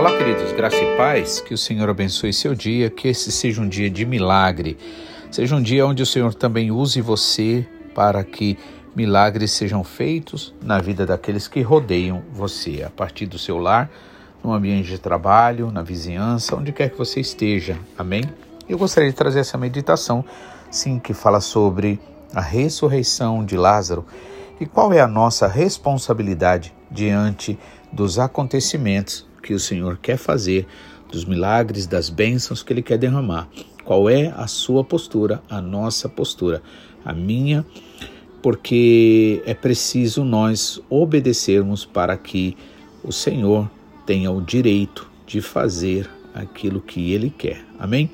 Olá, queridos, graça e paz, que o Senhor abençoe seu dia, que esse seja um dia de milagre, seja um dia onde o Senhor também use você para que milagres sejam feitos na vida daqueles que rodeiam você, a partir do seu lar, no ambiente de trabalho, na vizinhança, onde quer que você esteja. Amém? Eu gostaria de trazer essa meditação, sim, que fala sobre a ressurreição de Lázaro e qual é a nossa responsabilidade diante dos acontecimentos que o Senhor quer fazer, dos milagres, das bênçãos que Ele quer derramar. Qual é a sua postura, a nossa postura, a minha, porque é preciso nós obedecermos para que o Senhor tenha o direito de fazer aquilo que Ele quer. Amém?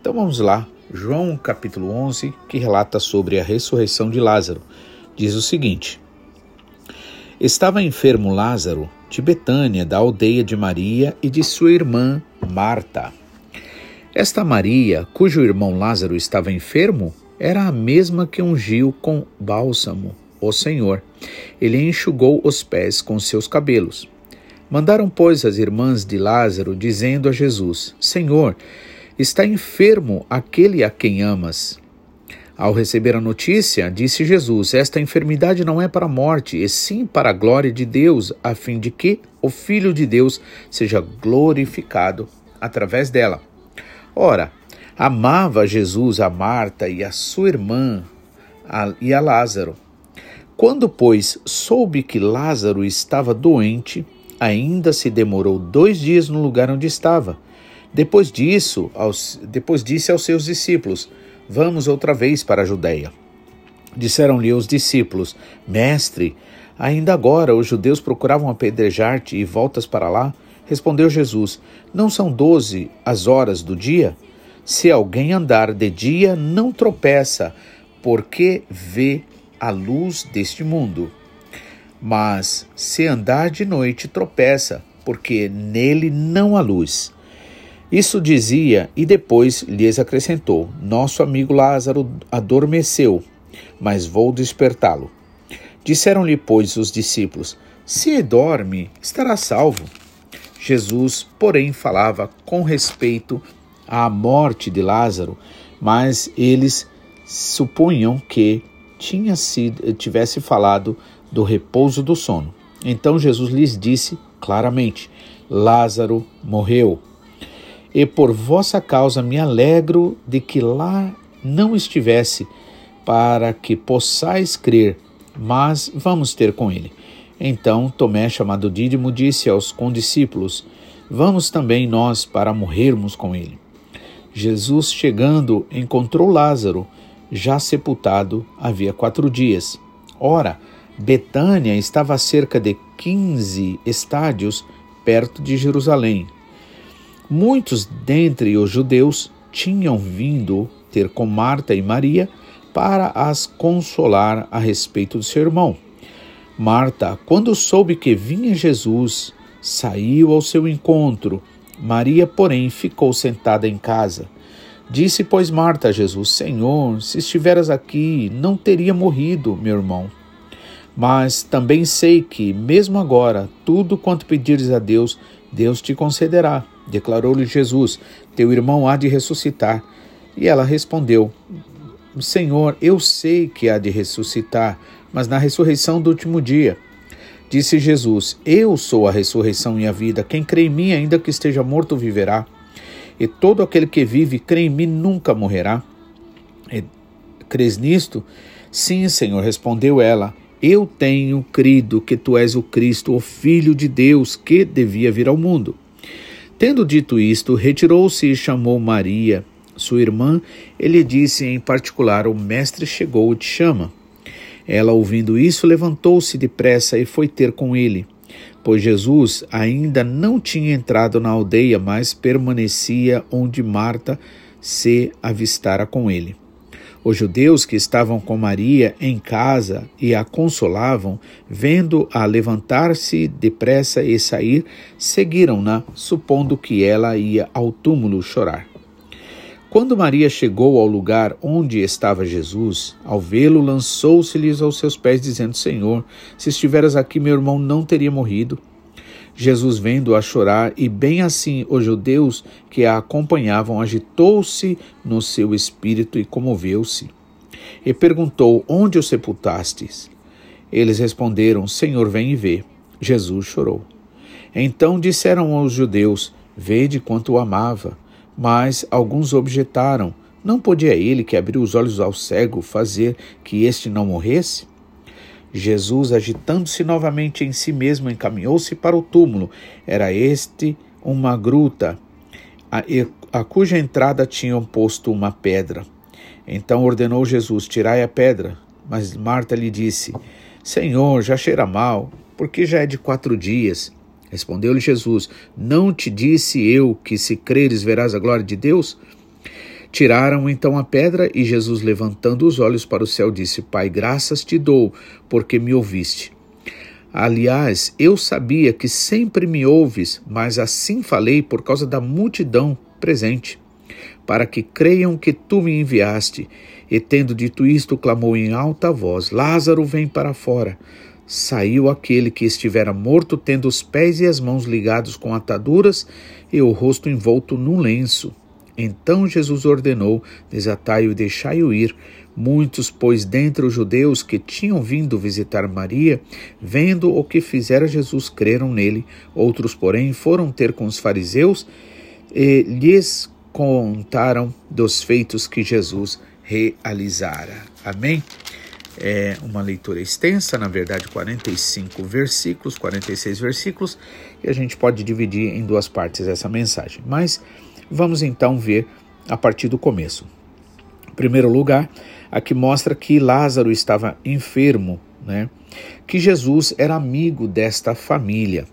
Então vamos lá, João capítulo 11, que relata sobre a ressurreição de Lázaro. Diz o seguinte: Estava enfermo Lázaro de Betânia, da aldeia de Maria e de sua irmã Marta. Esta Maria, cujo irmão Lázaro estava enfermo, era a mesma que ungiu com bálsamo o Senhor. Ele enxugou os pés com seus cabelos. Mandaram, pois, as irmãs de Lázaro, dizendo a Jesus: Senhor, está enfermo aquele a quem amas. Ao receber a notícia, disse Jesus: Esta enfermidade não é para a morte, e sim para a glória de Deus, a fim de que o Filho de Deus seja glorificado através dela. Ora, amava Jesus a Marta e a sua irmã a, e a Lázaro. Quando, pois, soube que Lázaro estava doente, ainda se demorou dois dias no lugar onde estava. Depois disso, aos, depois disse aos seus discípulos: Vamos outra vez para a Judéia. Disseram-lhe os discípulos: Mestre, ainda agora os judeus procuravam apedrejar-te e voltas para lá? Respondeu Jesus: Não são doze as horas do dia? Se alguém andar de dia, não tropeça, porque vê a luz deste mundo. Mas se andar de noite, tropeça, porque nele não há luz. Isso dizia e depois lhes acrescentou: Nosso amigo Lázaro adormeceu, mas vou despertá-lo. Disseram-lhe, pois, os discípulos: Se dorme, estará salvo. Jesus, porém, falava com respeito à morte de Lázaro, mas eles supunham que tinha sido, tivesse falado do repouso do sono. Então Jesus lhes disse claramente: Lázaro morreu e por vossa causa me alegro de que lá não estivesse, para que possais crer, mas vamos ter com ele. Então Tomé, chamado Dídimo, disse aos condiscípulos: Vamos também nós para morrermos com ele. Jesus, chegando, encontrou Lázaro, já sepultado havia quatro dias. Ora, Betânia estava a cerca de quinze estádios perto de Jerusalém, Muitos dentre os judeus tinham vindo ter com Marta e Maria para as consolar a respeito do seu irmão. Marta, quando soube que vinha Jesus, saiu ao seu encontro. Maria, porém, ficou sentada em casa. Disse, pois, Marta a Jesus: Senhor, se estiveras aqui, não teria morrido, meu irmão. Mas também sei que, mesmo agora, tudo quanto pedires a Deus, Deus te concederá. Declarou-lhe Jesus: Teu irmão há de ressuscitar. E ela respondeu: Senhor, eu sei que há de ressuscitar, mas na ressurreição do último dia. Disse Jesus: Eu sou a ressurreição e a vida. Quem crê em mim, ainda que esteja morto, viverá. E todo aquele que vive e crê em mim nunca morrerá. E, crês nisto? Sim, Senhor, respondeu ela. Eu tenho crido que tu és o Cristo, o Filho de Deus, que devia vir ao mundo. Tendo dito isto, retirou-se e chamou Maria, sua irmã, e lhe disse em particular: O mestre chegou e te chama. Ela, ouvindo isso, levantou-se depressa e foi ter com ele, pois Jesus ainda não tinha entrado na aldeia, mas permanecia onde Marta se avistara com ele. Os judeus que estavam com Maria em casa e a consolavam, vendo-a levantar-se depressa e sair, seguiram-na, supondo que ela ia ao túmulo chorar. Quando Maria chegou ao lugar onde estava Jesus, ao vê-lo, lançou-se-lhes aos seus pés, dizendo: Senhor, se estiveras aqui, meu irmão não teria morrido. Jesus, vendo-a chorar, e bem assim os judeus que a acompanhavam, agitou-se no seu espírito e comoveu-se. E perguntou: Onde o sepultastes? Eles responderam: Senhor, vem e vê. Jesus chorou. Então disseram aos judeus: Vede quanto o amava. Mas alguns objetaram: Não podia ele que abriu os olhos ao cego fazer que este não morresse? Jesus, agitando-se novamente em si mesmo, encaminhou-se para o túmulo. Era este uma gruta, a, a cuja entrada tinham posto uma pedra. Então ordenou Jesus: Tirai a pedra. Mas Marta lhe disse: Senhor, já cheira mal, porque já é de quatro dias. Respondeu-lhe Jesus: Não te disse eu que se creres verás a glória de Deus? Tiraram então a pedra e Jesus, levantando os olhos para o céu, disse: Pai, graças te dou, porque me ouviste. Aliás, eu sabia que sempre me ouves, mas assim falei por causa da multidão presente, para que creiam que tu me enviaste. E tendo dito isto, clamou em alta voz: Lázaro, vem para fora. Saiu aquele que estivera morto, tendo os pés e as mãos ligados com ataduras e o rosto envolto num lenço. Então Jesus ordenou: Desatai-o e deixai-o ir. Muitos, pois, dentre os judeus que tinham vindo visitar Maria, vendo o que fizera Jesus, creram nele. Outros, porém, foram ter com os fariseus e lhes contaram dos feitos que Jesus realizara. Amém? É uma leitura extensa, na verdade, 45 versículos, 46 versículos, e a gente pode dividir em duas partes essa mensagem. Mas Vamos então ver a partir do começo. Em primeiro lugar, aqui mostra que Lázaro estava enfermo, né? que Jesus era amigo desta família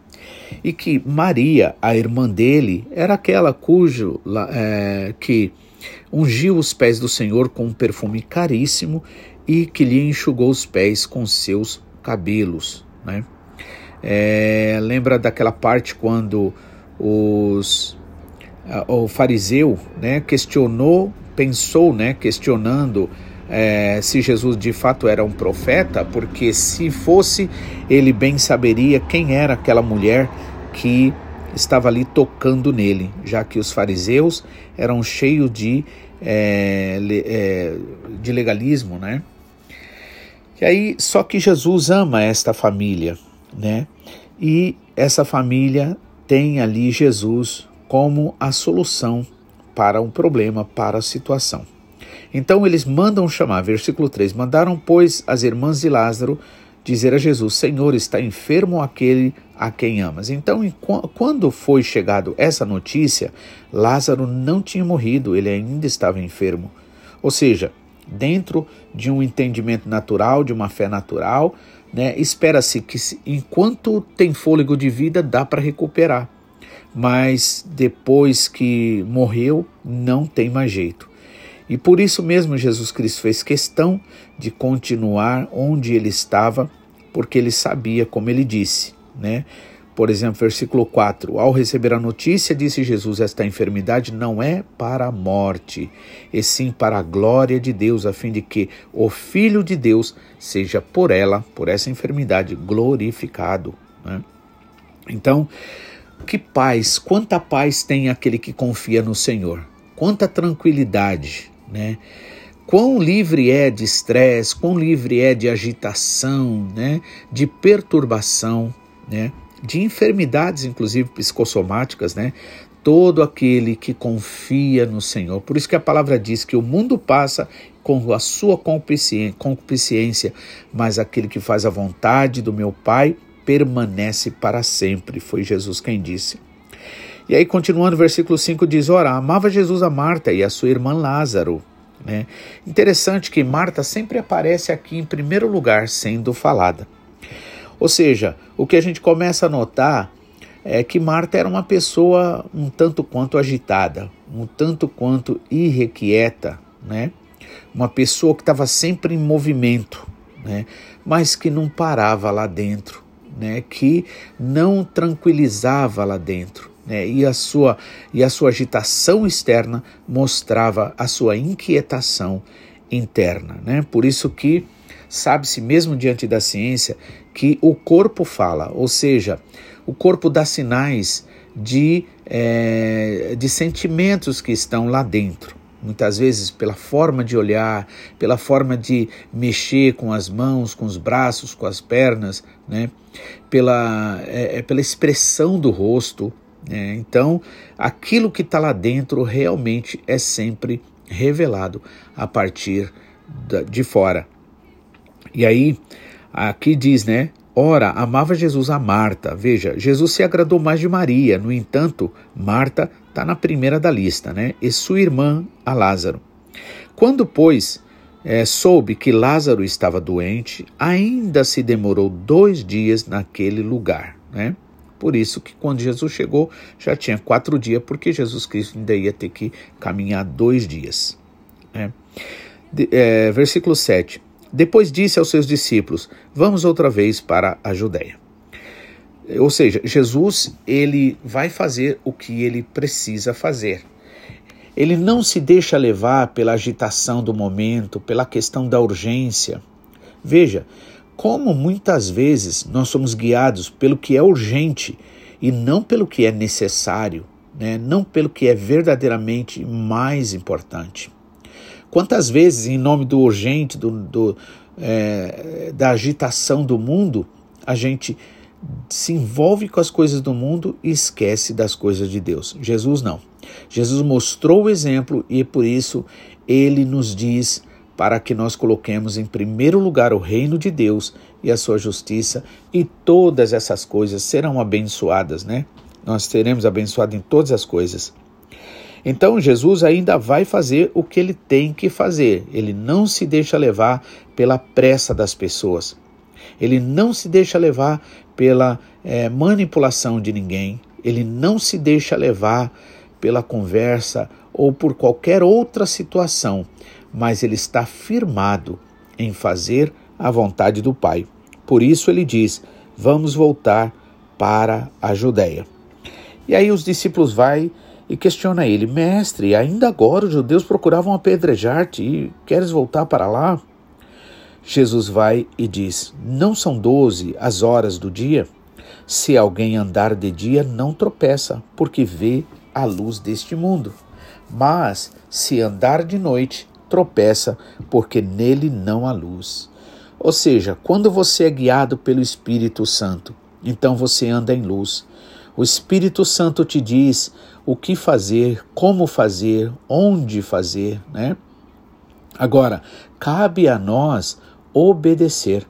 e que Maria, a irmã dele, era aquela cujo é, que ungiu os pés do Senhor com um perfume caríssimo e que lhe enxugou os pés com seus cabelos. Né? É, lembra daquela parte quando os o fariseu né, questionou, pensou, né, questionando é, se Jesus de fato era um profeta, porque se fosse, ele bem saberia quem era aquela mulher que estava ali tocando nele, já que os fariseus eram cheios de, é, é, de legalismo, né? E aí, só que Jesus ama esta família, né? E essa família tem ali Jesus como a solução para um problema, para a situação. Então eles mandam chamar, versículo 3: Mandaram, pois, as irmãs de Lázaro dizer a Jesus: Senhor, está enfermo aquele a quem amas. Então, quando foi chegado essa notícia, Lázaro não tinha morrido, ele ainda estava enfermo. Ou seja, dentro de um entendimento natural, de uma fé natural, né, espera-se que enquanto tem fôlego de vida, dá para recuperar mas depois que morreu, não tem mais jeito. E por isso mesmo Jesus Cristo fez questão de continuar onde ele estava, porque ele sabia, como ele disse, né? Por exemplo, versículo 4: Ao receber a notícia, disse Jesus: Esta enfermidade não é para a morte, e sim para a glória de Deus, a fim de que o Filho de Deus seja por ela, por essa enfermidade, glorificado. Né? Então, que paz, quanta paz tem aquele que confia no Senhor, quanta tranquilidade, né? Quão livre é de estresse, quão livre é de agitação, né? De perturbação, né? De enfermidades, inclusive psicossomáticas, né? Todo aquele que confia no Senhor. Por isso que a palavra diz que o mundo passa com a sua concupiscência, mas aquele que faz a vontade do meu Pai permanece para sempre. Foi Jesus quem disse. E aí, continuando, o versículo 5 diz: Ora, amava Jesus a Marta e a sua irmã Lázaro. Né? Interessante que Marta sempre aparece aqui em primeiro lugar sendo falada. Ou seja, o que a gente começa a notar é que Marta era uma pessoa um tanto quanto agitada, um tanto quanto irrequieta, né? Uma pessoa que estava sempre em movimento, né? Mas que não parava lá dentro, né, que não tranquilizava lá dentro. Né, e, a sua, e a sua agitação externa mostrava a sua inquietação interna. Né? Por isso que sabe-se mesmo diante da ciência que o corpo fala, ou seja, o corpo dá sinais de, é, de sentimentos que estão lá dentro. Muitas vezes, pela forma de olhar, pela forma de mexer com as mãos, com os braços, com as pernas, né? pela, é, é pela expressão do rosto. Né? Então, aquilo que está lá dentro realmente é sempre revelado a partir de fora. E aí, aqui diz, né? Ora, amava Jesus a Marta. Veja, Jesus se agradou mais de Maria. No entanto, Marta está na primeira da lista, né? E sua irmã, a Lázaro. Quando, pois, é, soube que Lázaro estava doente, ainda se demorou dois dias naquele lugar, né? Por isso que quando Jesus chegou, já tinha quatro dias, porque Jesus Cristo ainda ia ter que caminhar dois dias. Né? De, é, versículo 7. Depois disse aos seus discípulos: Vamos outra vez para a Judéia. Ou seja, Jesus ele vai fazer o que ele precisa fazer. Ele não se deixa levar pela agitação do momento, pela questão da urgência. Veja, como muitas vezes nós somos guiados pelo que é urgente e não pelo que é necessário, né? não pelo que é verdadeiramente mais importante. Quantas vezes, em nome do urgente, do, do é, da agitação do mundo, a gente se envolve com as coisas do mundo e esquece das coisas de Deus. Jesus não. Jesus mostrou o exemplo e por isso ele nos diz para que nós coloquemos em primeiro lugar o reino de Deus e a sua justiça, e todas essas coisas serão abençoadas, né? Nós seremos abençoados em todas as coisas. Então Jesus ainda vai fazer o que ele tem que fazer. Ele não se deixa levar pela pressa das pessoas. Ele não se deixa levar pela é, manipulação de ninguém. Ele não se deixa levar pela conversa ou por qualquer outra situação, mas ele está firmado em fazer a vontade do Pai. Por isso ele diz: Vamos voltar para a Judéia. E aí os discípulos vai e questiona ele: Mestre, ainda agora os judeus procuravam apedrejar-te e queres voltar para lá? Jesus vai e diz: Não são doze as horas do dia? Se alguém andar de dia, não tropeça, porque vê a luz deste mundo. Mas se andar de noite, tropeça, porque nele não há luz. Ou seja, quando você é guiado pelo Espírito Santo, então você anda em luz. O Espírito Santo te diz o que fazer, como fazer, onde fazer, né? Agora, cabe a nós obedecer,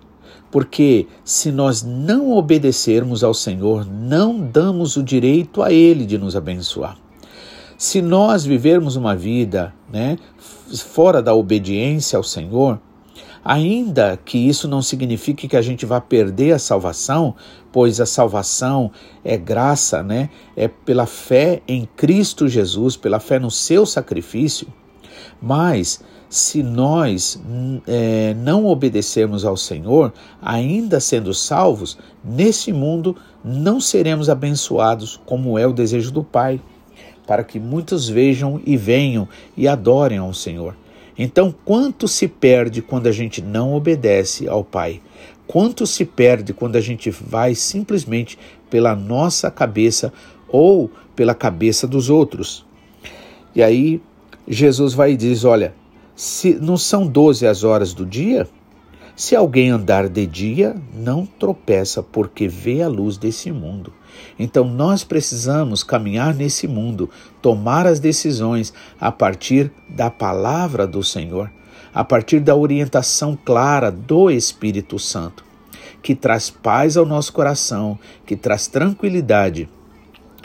porque se nós não obedecermos ao Senhor, não damos o direito a Ele de nos abençoar. Se nós vivermos uma vida né, fora da obediência ao Senhor, Ainda que isso não signifique que a gente vá perder a salvação, pois a salvação é graça, né? É pela fé em Cristo Jesus, pela fé no seu sacrifício. Mas se nós é, não obedecermos ao Senhor, ainda sendo salvos, nesse mundo não seremos abençoados como é o desejo do Pai, para que muitos vejam e venham e adorem ao Senhor. Então, quanto se perde quando a gente não obedece ao Pai? Quanto se perde quando a gente vai simplesmente pela nossa cabeça ou pela cabeça dos outros? E aí, Jesus vai e diz: Olha, se não são doze as horas do dia? Se alguém andar de dia, não tropeça, porque vê a luz desse mundo. Então nós precisamos caminhar nesse mundo, tomar as decisões a partir da palavra do Senhor, a partir da orientação clara do Espírito Santo, que traz paz ao nosso coração, que traz tranquilidade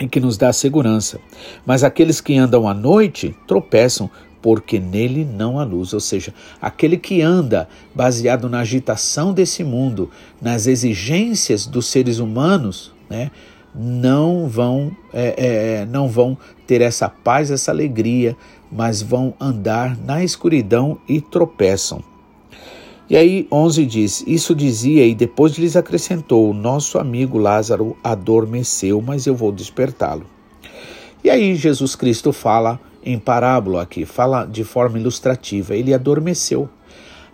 e que nos dá segurança. Mas aqueles que andam à noite tropeçam porque nele não há luz. Ou seja, aquele que anda baseado na agitação desse mundo, nas exigências dos seres humanos, né, não vão é, é, não vão ter essa paz, essa alegria, mas vão andar na escuridão e tropeçam. E aí 11 diz: Isso dizia e depois lhes acrescentou: Nosso amigo Lázaro adormeceu, mas eu vou despertá-lo. E aí Jesus Cristo fala em parábola aqui, fala de forma ilustrativa. Ele adormeceu.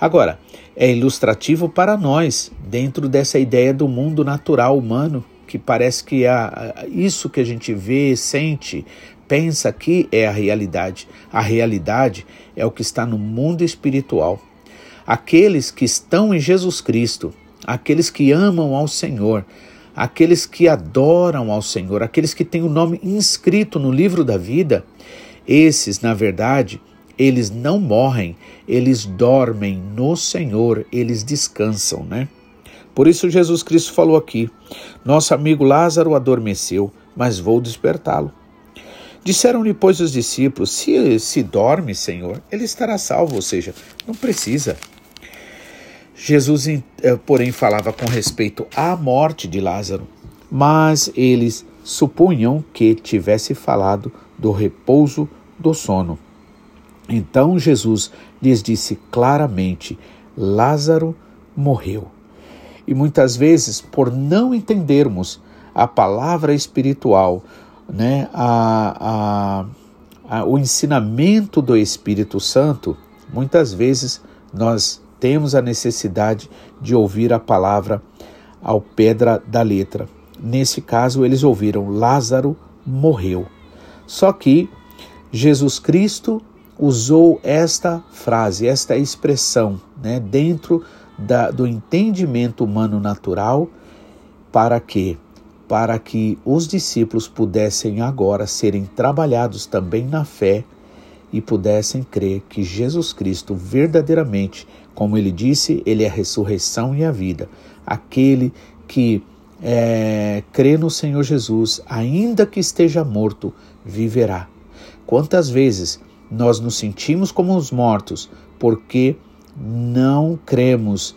Agora, é ilustrativo para nós, dentro dessa ideia do mundo natural humano, que parece que é isso que a gente vê, sente, pensa que é a realidade. A realidade é o que está no mundo espiritual. Aqueles que estão em Jesus Cristo, aqueles que amam ao Senhor, aqueles que adoram ao Senhor, aqueles que têm o nome inscrito no livro da vida, esses, na verdade, eles não morrem, eles dormem no Senhor, eles descansam, né? Por isso Jesus Cristo falou aqui: Nosso amigo Lázaro adormeceu, mas vou despertá-lo. Disseram-lhe, pois, os discípulos: Se se dorme, Senhor, ele estará salvo, ou seja, não precisa. Jesus, eh, porém, falava com respeito à morte de Lázaro, mas eles supunham que tivesse falado do repouso do sono. Então Jesus lhes disse claramente: Lázaro morreu. E muitas vezes, por não entendermos a palavra espiritual, né, a, a, a, o ensinamento do Espírito Santo, muitas vezes nós temos a necessidade de ouvir a palavra ao pedra da letra. Nesse caso, eles ouviram: Lázaro morreu. Só que Jesus Cristo usou esta frase, esta expressão, né, dentro da, do entendimento humano natural, para que para que os discípulos pudessem agora serem trabalhados também na fé e pudessem crer que Jesus Cristo verdadeiramente, como ele disse, ele é a ressurreição e a vida. Aquele que é, crê no Senhor Jesus, ainda que esteja morto, viverá. Quantas vezes nós nos sentimos como os mortos porque não cremos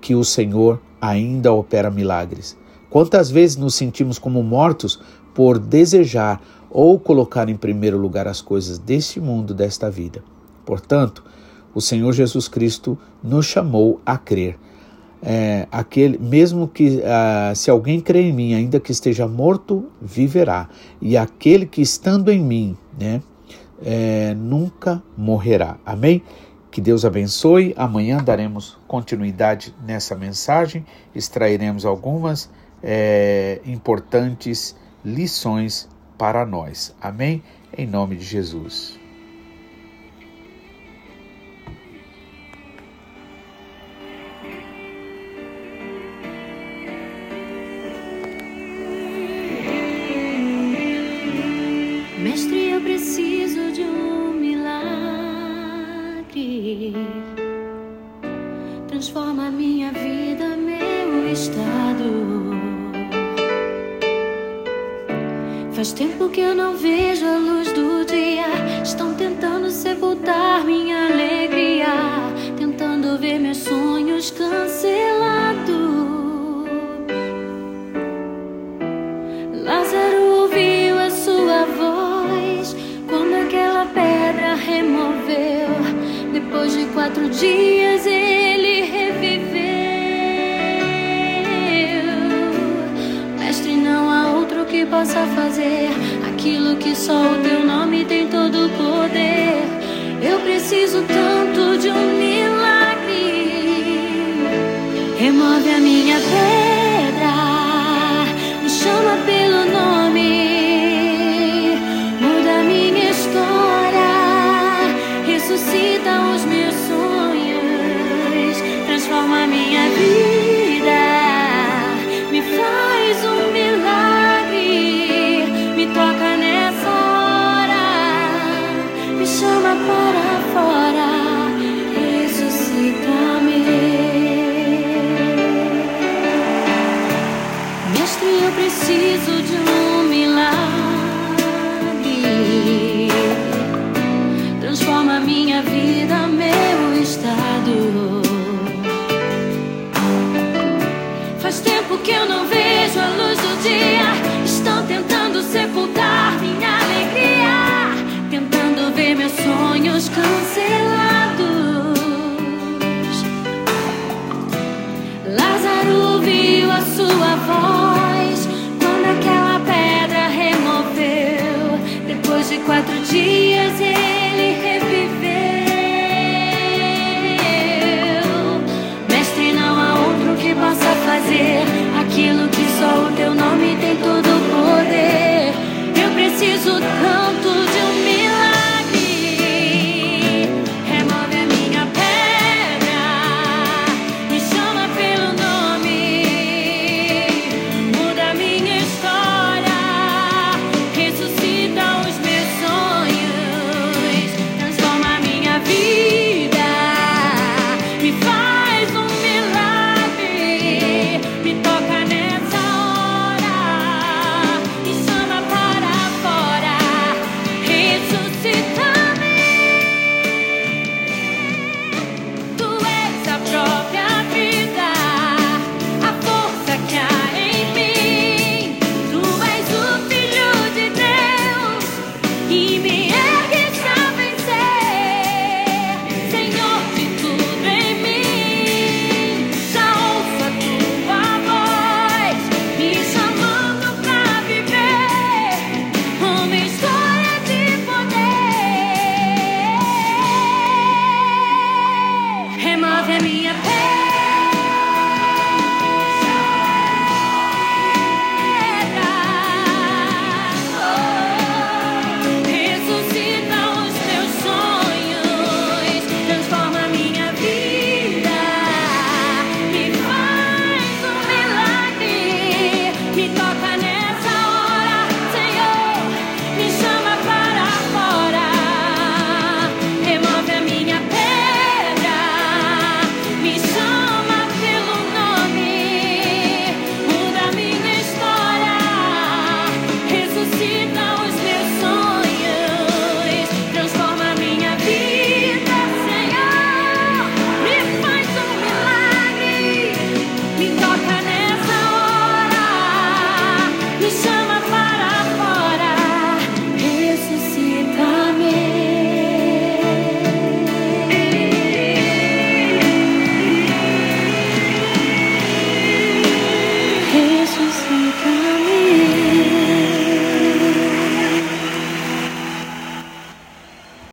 que o Senhor ainda opera milagres? Quantas vezes nos sentimos como mortos por desejar ou colocar em primeiro lugar as coisas deste mundo, desta vida? Portanto, o Senhor Jesus Cristo nos chamou a crer. É, aquele, mesmo que uh, se alguém crê em mim, ainda que esteja morto, viverá. E aquele que estando em mim, né, é, nunca morrerá. Amém? Que Deus abençoe. Amanhã daremos continuidade nessa mensagem, extrairemos algumas é, importantes lições para nós. Amém? Em nome de Jesus.